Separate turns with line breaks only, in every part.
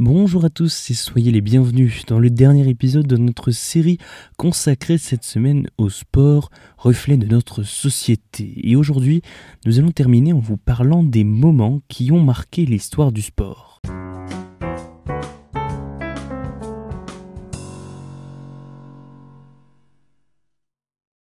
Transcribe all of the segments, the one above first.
Bonjour à tous et soyez les bienvenus dans le dernier épisode de notre série consacrée cette semaine au sport, reflet de notre société. Et aujourd'hui, nous allons terminer en vous parlant des moments qui ont marqué l'histoire du sport.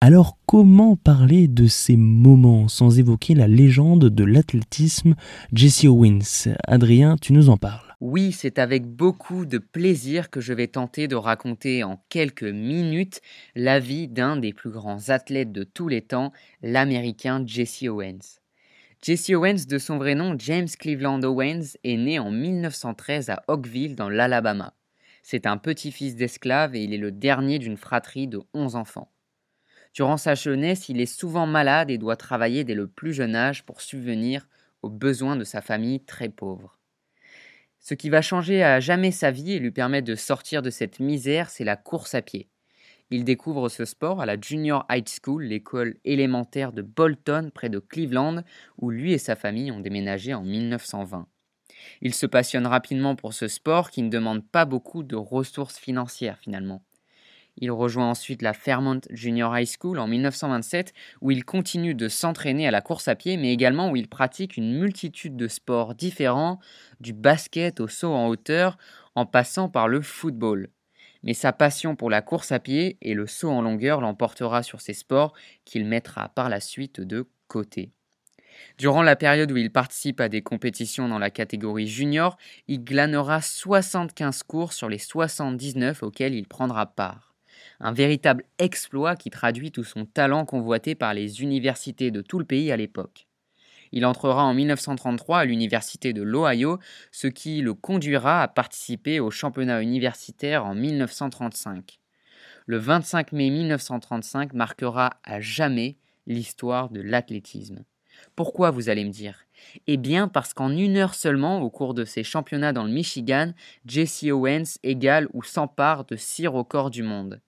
Alors comment parler de ces moments sans évoquer la légende de l'athlétisme Jesse Owens? Adrien, tu nous en parles.
Oui, c'est avec beaucoup de plaisir que je vais tenter de raconter en quelques minutes la vie d'un des plus grands athlètes de tous les temps, l'Américain Jesse Owens. Jesse Owens, de son vrai nom James Cleveland Owens, est né en 1913 à Oakville, dans l'Alabama. C'est un petit-fils d'esclave et il est le dernier d'une fratrie de 11 enfants. Durant sa jeunesse, il est souvent malade et doit travailler dès le plus jeune âge pour subvenir aux besoins de sa famille très pauvre. Ce qui va changer à jamais sa vie et lui permettre de sortir de cette misère, c'est la course à pied. Il découvre ce sport à la Junior High School, l'école élémentaire de Bolton près de Cleveland, où lui et sa famille ont déménagé en 1920. Il se passionne rapidement pour ce sport qui ne demande pas beaucoup de ressources financières finalement. Il rejoint ensuite la Fairmont Junior High School en 1927 où il continue de s'entraîner à la course à pied mais également où il pratique une multitude de sports différents, du basket au saut en hauteur en passant par le football. Mais sa passion pour la course à pied et le saut en longueur l'emportera sur ces sports qu'il mettra par la suite de côté. Durant la période où il participe à des compétitions dans la catégorie junior, il glanera 75 cours sur les 79 auxquels il prendra part un véritable exploit qui traduit tout son talent convoité par les universités de tout le pays à l'époque. Il entrera en 1933 à l'université de l'Ohio, ce qui le conduira à participer au championnat universitaire en 1935. Le 25 mai 1935 marquera à jamais l'histoire de l'athlétisme. Pourquoi vous allez me dire? Eh bien parce qu'en une heure seulement, au cours de ces championnats dans le Michigan, Jesse Owens égale ou s'empare de six records du monde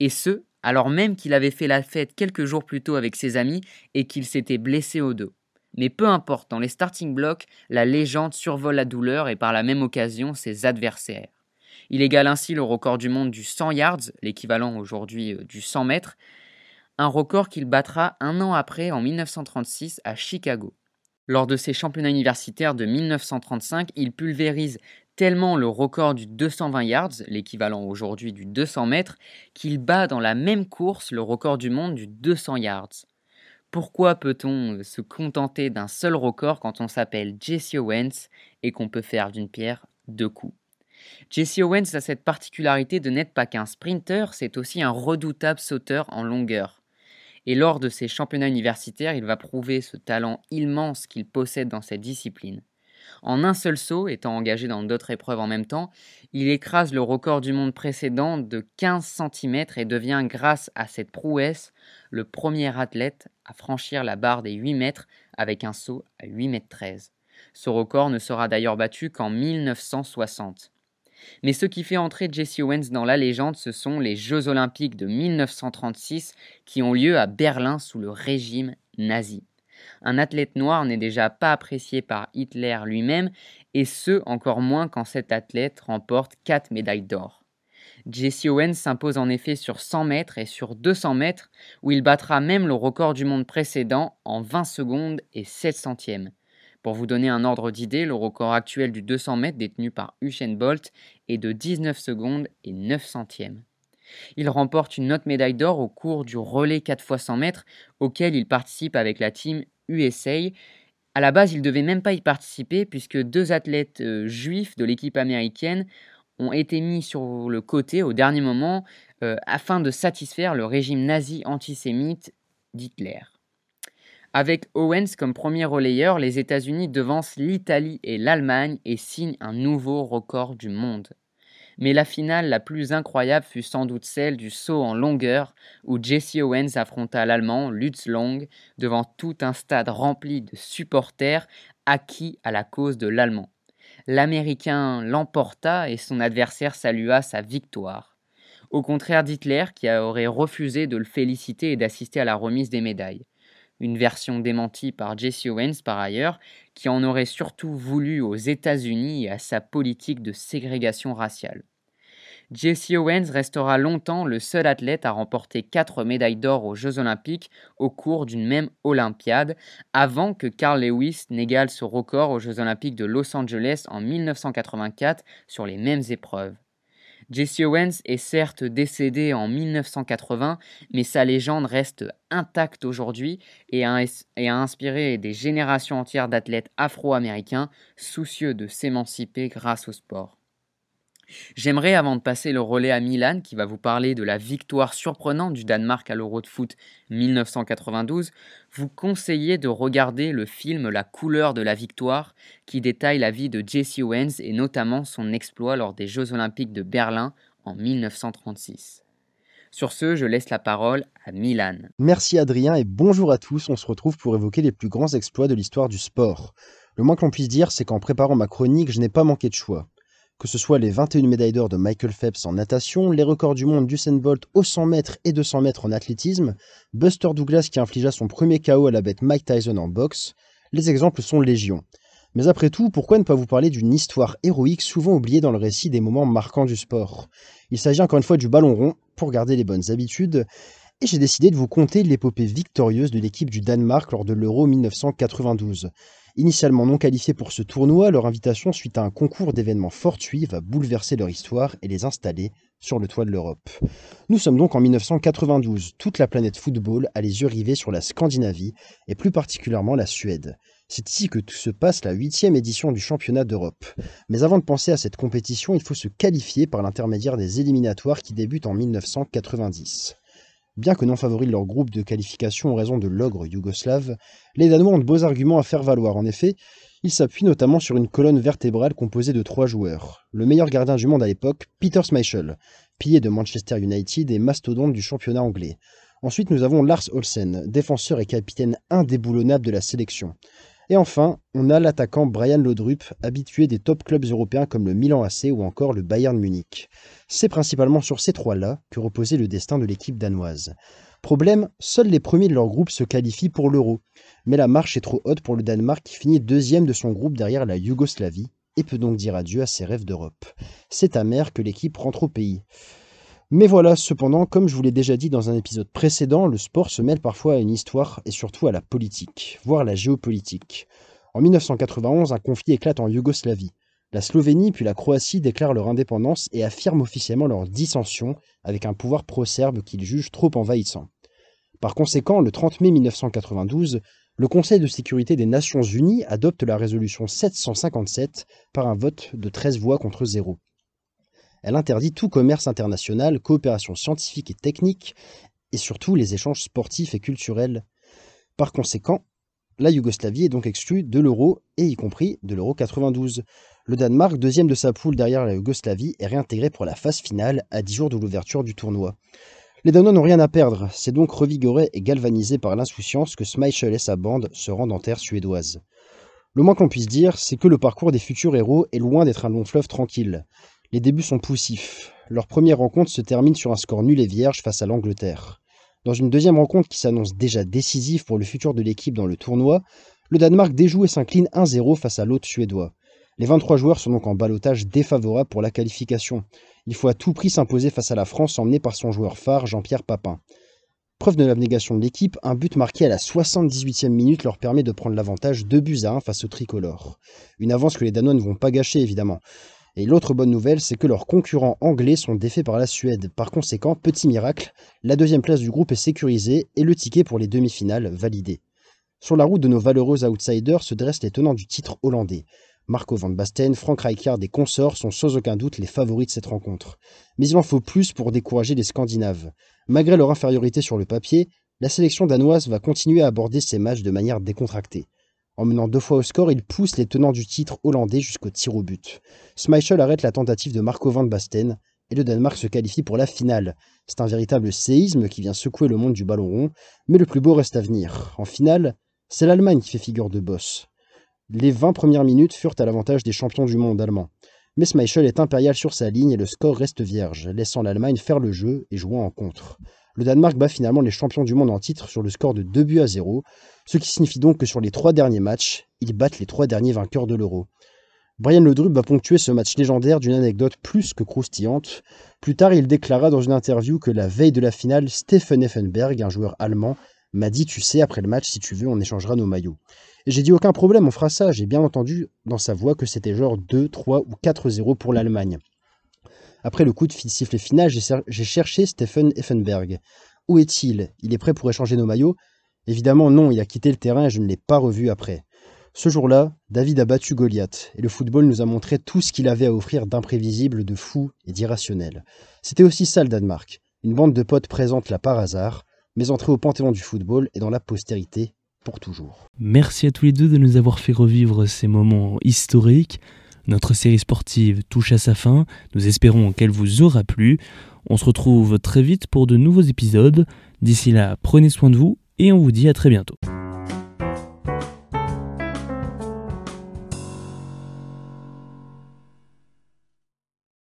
et ce, alors même qu'il avait fait la fête quelques jours plus tôt avec ses amis et qu'il s'était blessé au dos. Mais peu importe, dans les starting blocks, la légende survole la douleur et par la même occasion ses adversaires. Il égale ainsi le record du monde du 100 yards, l'équivalent aujourd'hui euh, du 100 mètres, un record qu'il battra un an après en 1936 à Chicago. Lors de ses championnats universitaires de 1935, il pulvérise tellement le record du 220 yards, l'équivalent aujourd'hui du 200 mètres, qu'il bat dans la même course le record du monde du 200 yards. Pourquoi peut-on euh, se contenter d'un seul record quand on s'appelle Jesse Owens et qu'on peut faire d'une pierre deux coups? Jesse Owens a cette particularité de n'être pas qu'un sprinter, c'est aussi un redoutable sauteur en longueur. Et lors de ses championnats universitaires, il va prouver ce talent immense qu'il possède dans cette discipline. En un seul saut, étant engagé dans d'autres épreuves en même temps, il écrase le record du monde précédent de 15 cm et devient, grâce à cette prouesse, le premier athlète à franchir la barre des 8 mètres avec un saut à 8 mètres 13. Ce record ne sera d'ailleurs battu qu'en 1960. Mais ce qui fait entrer Jesse Owens dans la légende, ce sont les Jeux olympiques de 1936 qui ont lieu à Berlin sous le régime nazi. Un athlète noir n'est déjà pas apprécié par Hitler lui-même, et ce encore moins quand cet athlète remporte 4 médailles d'or. Jesse Owens s'impose en effet sur 100 mètres et sur 200 mètres, où il battra même le record du monde précédent en 20 secondes et 7 centièmes. Pour vous donner un ordre d'idée, le record actuel du 200 mètres détenu par Usain Bolt est de 19 secondes et 9 centièmes. Il remporte une autre médaille d'or au cours du relais 4 x 100 mètres auquel il participe avec la team USA. À la base, il ne devait même pas y participer puisque deux athlètes euh, juifs de l'équipe américaine ont été mis sur le côté au dernier moment euh, afin de satisfaire le régime nazi antisémite d'Hitler. Avec Owens comme premier relayeur, les États-Unis devancent l'Italie et l'Allemagne et signent un nouveau record du monde mais la finale la plus incroyable fut sans doute celle du saut en longueur où Jesse Owens affronta l'Allemand Lutz Long devant tout un stade rempli de supporters acquis à la cause de l'Allemand. L'Américain l'emporta et son adversaire salua sa victoire. Au contraire d'Hitler qui aurait refusé de le féliciter et d'assister à la remise des médailles. Une version démentie par Jesse Owens par ailleurs, qui en aurait surtout voulu aux États-Unis et à sa politique de ségrégation raciale. Jesse Owens restera longtemps le seul athlète à remporter quatre médailles d'or aux Jeux olympiques au cours d'une même Olympiade, avant que Carl Lewis n'égale ce record aux Jeux olympiques de Los Angeles en 1984 sur les mêmes épreuves. Jesse Owens est certes décédé en 1980, mais sa légende reste intacte aujourd'hui et, a, inspiré des générations entières d'athlètes afro-américains soucieux de s'émanciper grâce au sport. J'aimerais, avant de passer le relais à Milan, qui va vous parler de la victoire surprenante du Danemark à l'Euro de foot 1992, vous conseiller de regarder le film La couleur de la victoire, qui détaille la vie de Jesse Owens et notamment son exploit lors des Jeux olympiques de Berlin en 1936. Sur ce, je laisse la parole à Milan.
Merci Adrien et bonjour à tous. On se retrouve pour évoquer les plus grands exploits de l'histoire du sport. Le moins qu'on puisse dire, c'est qu'en préparant ma chronique, je n'ai pas manqué de choix que ce soit les 21 médailles d'or de Michael Phelps en natation, les records du monde d'Usain Bolt aux 100 mètres et 200 mètres en athlétisme, Buster Douglas qui infligea son premier KO à la bête Mike Tyson en boxe, les exemples sont légion. Mais après tout, pourquoi ne pas vous parler d'une histoire héroïque souvent oubliée dans le récit des moments marquants du sport? Il s'agit encore une fois du ballon rond, pour garder les bonnes habitudes, et j'ai décidé de vous conter l'épopée victorieuse de l'équipe du Danemark lors de l'Euro 1992. Initialement non qualifiés pour ce tournoi, leur invitation suite à un concours d'événements fortuits va bouleverser leur histoire et les installer sur le toit de l'Europe. Nous sommes donc en 1992. Toute la planète football a les yeux rivés sur la Scandinavie et plus particulièrement la Suède. C'est ici que se passe la huitième édition du championnat d'Europe. Mais avant de penser à cette compétition, il faut se qualifier par l'intermédiaire des éliminatoires qui débutent en 1990. Bien que non favoris de leur groupe de qualification en raison de l'ogre yougoslave, les Danois ont de beaux arguments à faire valoir. En effet, ils s'appuient notamment sur une colonne vertébrale composée de trois joueurs. Le meilleur gardien du monde à l'époque, Peter Schmeichel, pilier de Manchester United et mastodonte du championnat anglais. Ensuite, nous avons Lars Olsen, défenseur et capitaine indéboulonnable de la sélection. Et enfin, on a l'attaquant Brian Laudrup, habitué des top clubs européens comme le Milan AC ou encore le Bayern Munich. C'est principalement sur ces trois-là que reposait le destin de l'équipe danoise. Problème, seuls les premiers de leur groupe se qualifient pour l'Euro. Mais la marche est trop haute pour le Danemark qui finit deuxième de son groupe derrière la Yougoslavie et peut donc dire adieu à ses rêves d'Europe. C'est amer que l'équipe rentre au pays. Mais voilà, cependant, comme je vous l'ai déjà dit dans un épisode précédent, le sport se mêle parfois à une histoire et surtout à la politique, voire la géopolitique. En 1991, un conflit éclate en Yougoslavie. La Slovénie puis la Croatie déclarent leur indépendance et affirment officiellement leur dissension avec un pouvoir pro-serbe qu'ils jugent trop envahissant. Par conséquent, le 30 mai 1992, le Conseil de sécurité des Nations Unies adopte la résolution 757 par un vote de 13 voix contre 0. Elle interdit tout commerce international, coopération scientifique et technique, et surtout les échanges sportifs et culturels. Par conséquent, la Yougoslavie est donc exclue de l'euro, et y compris de l'euro 92. Le Danemark, deuxième de sa poule derrière la Yougoslavie, est réintégré pour la phase finale à 10 jours de l'ouverture du tournoi. Les Danois n'ont rien à perdre, c'est donc revigoré et galvanisé par l'insouciance que Schmeichel et sa bande se rendent en terre suédoise. Le moins qu'on puisse dire, c'est que le parcours des futurs héros est loin d'être un long fleuve tranquille. Les débuts sont poussifs. Leur première rencontre se termine sur un score nul et vierge face à l'Angleterre. Dans une deuxième rencontre qui s'annonce déjà décisive pour le futur de l'équipe dans le tournoi, le Danemark déjoue et s'incline 1-0 face à l'hôte suédois. Les 23 joueurs sont donc en balotage défavorable pour la qualification. Il faut à tout prix s'imposer face à la France emmenée par son joueur phare Jean-Pierre Papin. Preuve de l'abnégation de l'équipe, un but marqué à la 78e minute leur permet de prendre l'avantage 2 buts à 1 face au tricolore. Une avance que les Danois ne vont pas gâcher évidemment. Et l'autre bonne nouvelle, c'est que leurs concurrents anglais sont défaits par la Suède. Par conséquent, petit miracle, la deuxième place du groupe est sécurisée et le ticket pour les demi-finales validé. Sur la route de nos valeureux outsiders se dressent les tenants du titre hollandais. Marco van Basten, Frank Rijkaard et consorts sont sans aucun doute les favoris de cette rencontre. Mais il en faut plus pour décourager les Scandinaves. Malgré leur infériorité sur le papier, la sélection danoise va continuer à aborder ces matchs de manière décontractée. En menant deux fois au score, il pousse les tenants du titre hollandais jusqu'au tir au but. Schmeichel arrête la tentative de Marco van Basten et le Danemark se qualifie pour la finale. C'est un véritable séisme qui vient secouer le monde du ballon rond, mais le plus beau reste à venir. En finale, c'est l'Allemagne qui fait figure de boss. Les 20 premières minutes furent à l'avantage des champions du monde allemands. Mais Schmeichel est impérial sur sa ligne et le score reste vierge, laissant l'Allemagne faire le jeu et jouant en contre. Le Danemark bat finalement les champions du monde en titre sur le score de 2 buts à 0, ce qui signifie donc que sur les trois derniers matchs, ils battent les trois derniers vainqueurs de l'Euro. Brian Ledrup va ponctuer ce match légendaire d'une anecdote plus que croustillante. Plus tard, il déclara dans une interview que la veille de la finale, Stephen Effenberg, un joueur allemand, m'a dit Tu sais, après le match, si tu veux, on échangera nos maillots. Et j'ai dit Aucun problème, on fera ça. J'ai bien entendu dans sa voix que c'était genre 2, 3 ou 4-0 pour l'Allemagne. Après le coup de sifflet final, j'ai cherché Stephen Effenberg. Où est-il? Il est prêt pour échanger nos maillots? Évidemment, non, il a quitté le terrain et je ne l'ai pas revu après. Ce jour-là, David a battu Goliath, et le football nous a montré tout ce qu'il avait à offrir d'imprévisible, de fou et d'irrationnel. C'était aussi ça le Danemark, une bande de potes présente là par hasard, mais entrée au panthéon du football et dans la postérité pour toujours.
Merci à tous les deux de nous avoir fait revivre ces moments historiques. Notre série sportive touche à sa fin, nous espérons qu'elle vous aura plu. On se retrouve très vite pour de nouveaux épisodes. D'ici là, prenez soin de vous et on vous dit à très bientôt.